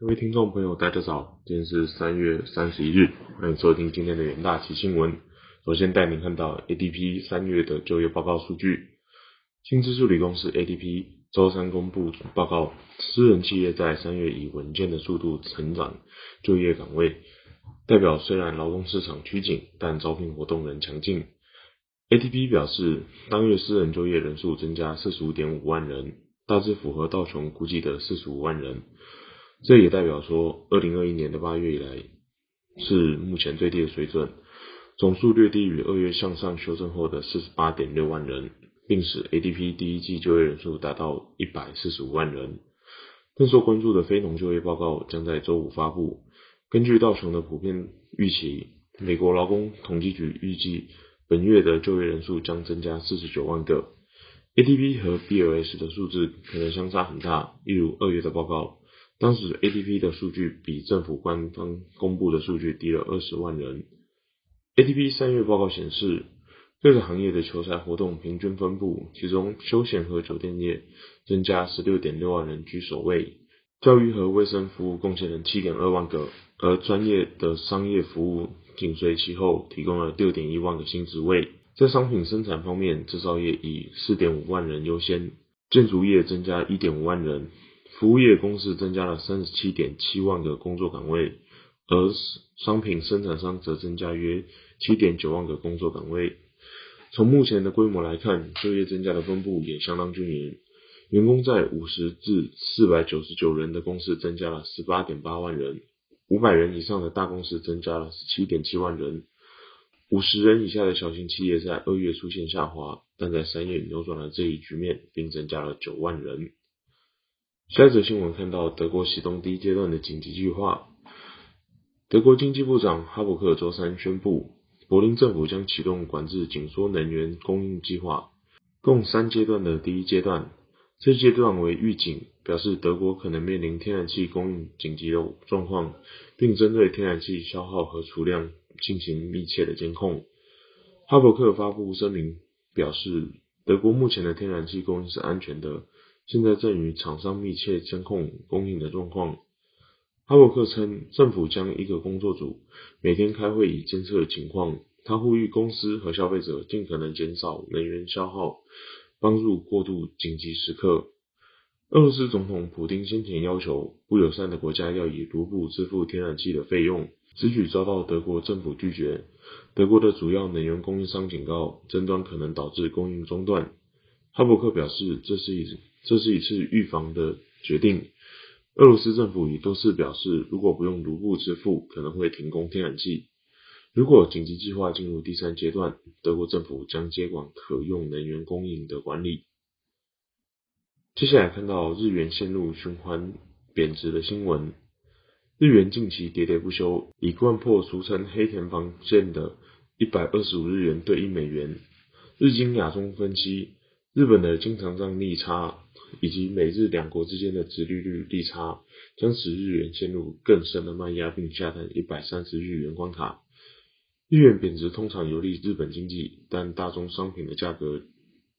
各位听众朋友，大家早，今天是三月三十一日，欢迎收听今天的元大旗新闻。首先带您看到 ADP 三月的就业报告数据，新资助理公司 ADP 周三公布报告，私人企业在三月以稳健的速度成长就业岗位，代表虽然劳动市场趋紧，但招聘活动仍强劲。ADP 表示，当月私人就业人数增加四十五点五万人，大致符合道琼估计的四十五万人。这也代表说，二零二一年的八月以来是目前最低的水准，总数略低于二月向上修正后的四十八点六万人，并使 ADP 第一季就业人数达到一百四十五万人。更受关注的非农就业报告将在周五发布。根据道琼的普遍预期，美国劳工统计局预计本月的就业人数将增加四十九万个。ADP 和 BLS 的数字可能相差很大，例如二月的报告。当时 ADP 的数据比政府官方公布的数据低了二十万人。ADP 三月报告显示，各个行业的求才活动平均分布，其中休闲和酒店业增加十六点六万人居首位，教育和卫生服务贡献了七点二万个，而专业的商业服务紧随其后，提供了六点一万个新职位。在商品生产方面，制造业以四点五万人优先，建筑业增加一点五万人。服务业公司增加了三十七点七万个工作岗位，而商品生产商则增加约七点九万个工作岗位。从目前的规模来看，就业增加的分布也相当均匀。员工在五十至四百九十九人的公司增加了十八点八万人，五百人以上的大公司增加了十七点七万人，五十人以下的小型企业在二月出现下滑，但在三月扭转了这一局面，并增加了九万人。下一则新闻看到德国启动第一阶段的紧急计划。德国经济部长哈伯克周三宣布，柏林政府将启动管制紧缩能源供应计划，共三阶段的第一阶段。这阶段为预警，表示德国可能面临天然气供应紧急的状况，并针对天然气消耗和储量进行密切的监控。哈伯克发布声明表示，德国目前的天然气供应是安全的。现在正与厂商密切监控供应的状况。哈伯克称，政府将一个工作组每天开会以监测情况。他呼吁公司和消费者尽可能减少能源消耗，帮助过渡紧急时刻。俄罗斯总统普京先前要求不友善的国家要以卢布支付天然气的费用，此举遭到德国政府拒绝。德国的主要能源供应商警告，争端可能导致供应中断。哈伯克表示，这是一这是一次预防的决定。俄罗斯政府已多次表示，如果不用卢布支付，可能会停工天然气。如果紧急计划进入第三阶段，德国政府将接管可用能源供应的管理。接下来看到日元陷入循环贬值的新闻，日元近期喋喋不休，已贯破俗称黑田防线的一百二十五日元兑一美元。日经亚中分析，日本的经常账逆差。以及美日两国之间的殖利率利差，将使日元陷入更深的卖压，并下探一百三十日元关卡。日元贬值通常有利日本经济，但大宗商品的价格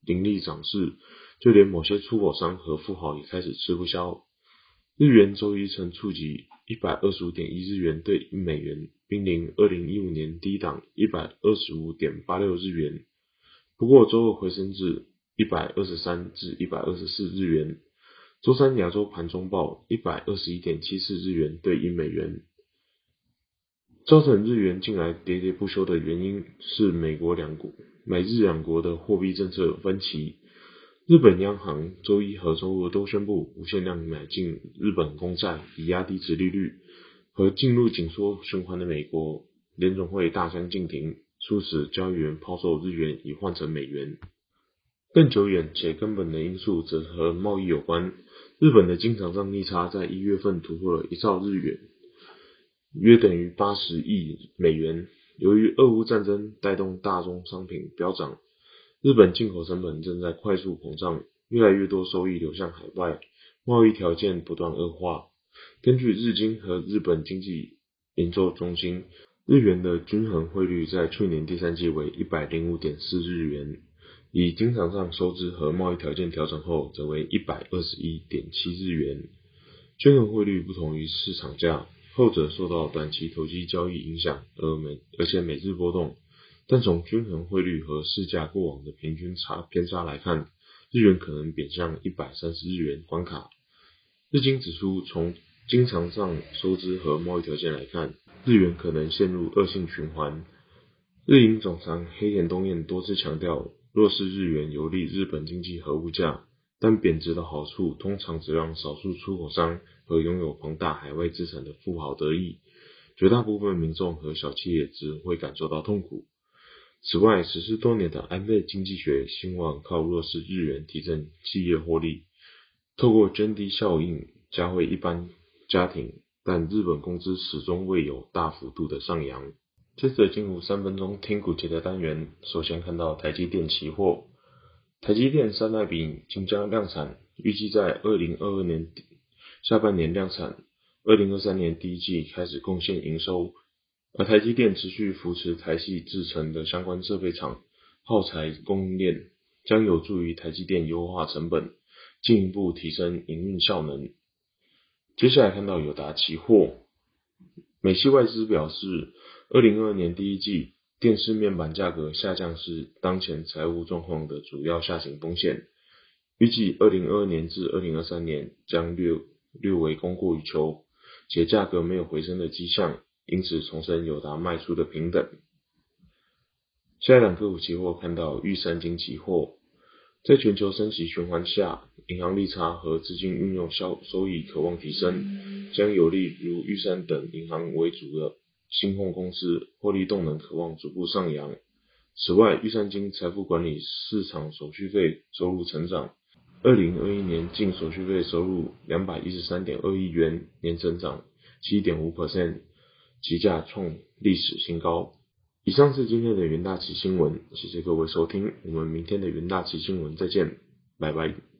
凌厉涨势，就连某些出口商和富豪也开始吃不消。日元周一曾触及一百二十五点一日元兑一美元，濒临二零一五年低档一百二十五点八六日元。不过周二回升至。一百二十三至一百二十四日元。周三亚洲盘中报一百二十一点七四日元兑一美元。造成日元近来喋喋不休的原因是美国两国、美日两国的货币政策分歧。日本央行周一和周二都宣布无限量买进日本公债，以压低殖利率。和进入紧缩循环的美国联总会大相径庭，促使交易员抛售日元以换成美元。更久远且根本的因素则和贸易有关。日本的经常账逆差在一月份突破了一兆日元，约等于八十亿美元。由于俄乌战争带动大宗商品飙涨，日本进口成本正在快速膨胀，越来越多收益流向海外，贸易条件不断恶化。根据日经和日本经济研究中心，日元的均衡汇率在去年第三季为一百零五点四日元。以经常上收支和贸易条件调整后，则为一百二十一点七日元。均衡汇率不同于市场价，后者受到短期投机交易影响，而每而且每日波动。但从均衡汇率和市价过往的平均差偏差来看，日元可能贬向一百三十日元关卡。日经指出，从经常上收支和贸易条件来看，日元可能陷入恶性循环。日银总裁黑田东彦多次强调，弱势日元有利日本经济和物价。但贬值的好处通常只让少数出口商和拥有庞大海外资产的富豪得益，绝大部分民众和小企业只会感受到痛苦。此外，实施多年的安倍经济学希望靠弱势日元提振企业获利，透过涓滴效应加惠一般家庭，但日本工资始终未有大幅度的上扬。接着进入三分钟听股节的单元，首先看到台积电期货。台积电三代笔即将量产，预计在二零二二年下半年量产，二零二三年第一季开始贡献营收。而台积电持续扶持台系制成的相关设备厂、耗材供应链，将有助于台积电优化成本，进一步提升营运效能。接下来看到友达期货，美系外资表示，二零二二年第一季。电视面板价格下降是当前财务状况的主要下行风险。预计二零二二年至二零二三年将略略为供过于求，且价格没有回升的迹象，因此重申有达卖出的平等。下一档个股期货看到玉山金期货，在全球升息循环下，银行利差和资金运用效收益渴望提升，将有利如玉山等银行为主的。新控公司获利动能渴望逐步上扬。此外，玉山金财富管理市场手续费收入成长，二零二一年净手续费收入两百一十三点二亿元，年增长七点五 percent，期价创历史新高。以上是今天的元大旗新闻，谢谢各位收听，我们明天的元大旗新闻再见，拜拜。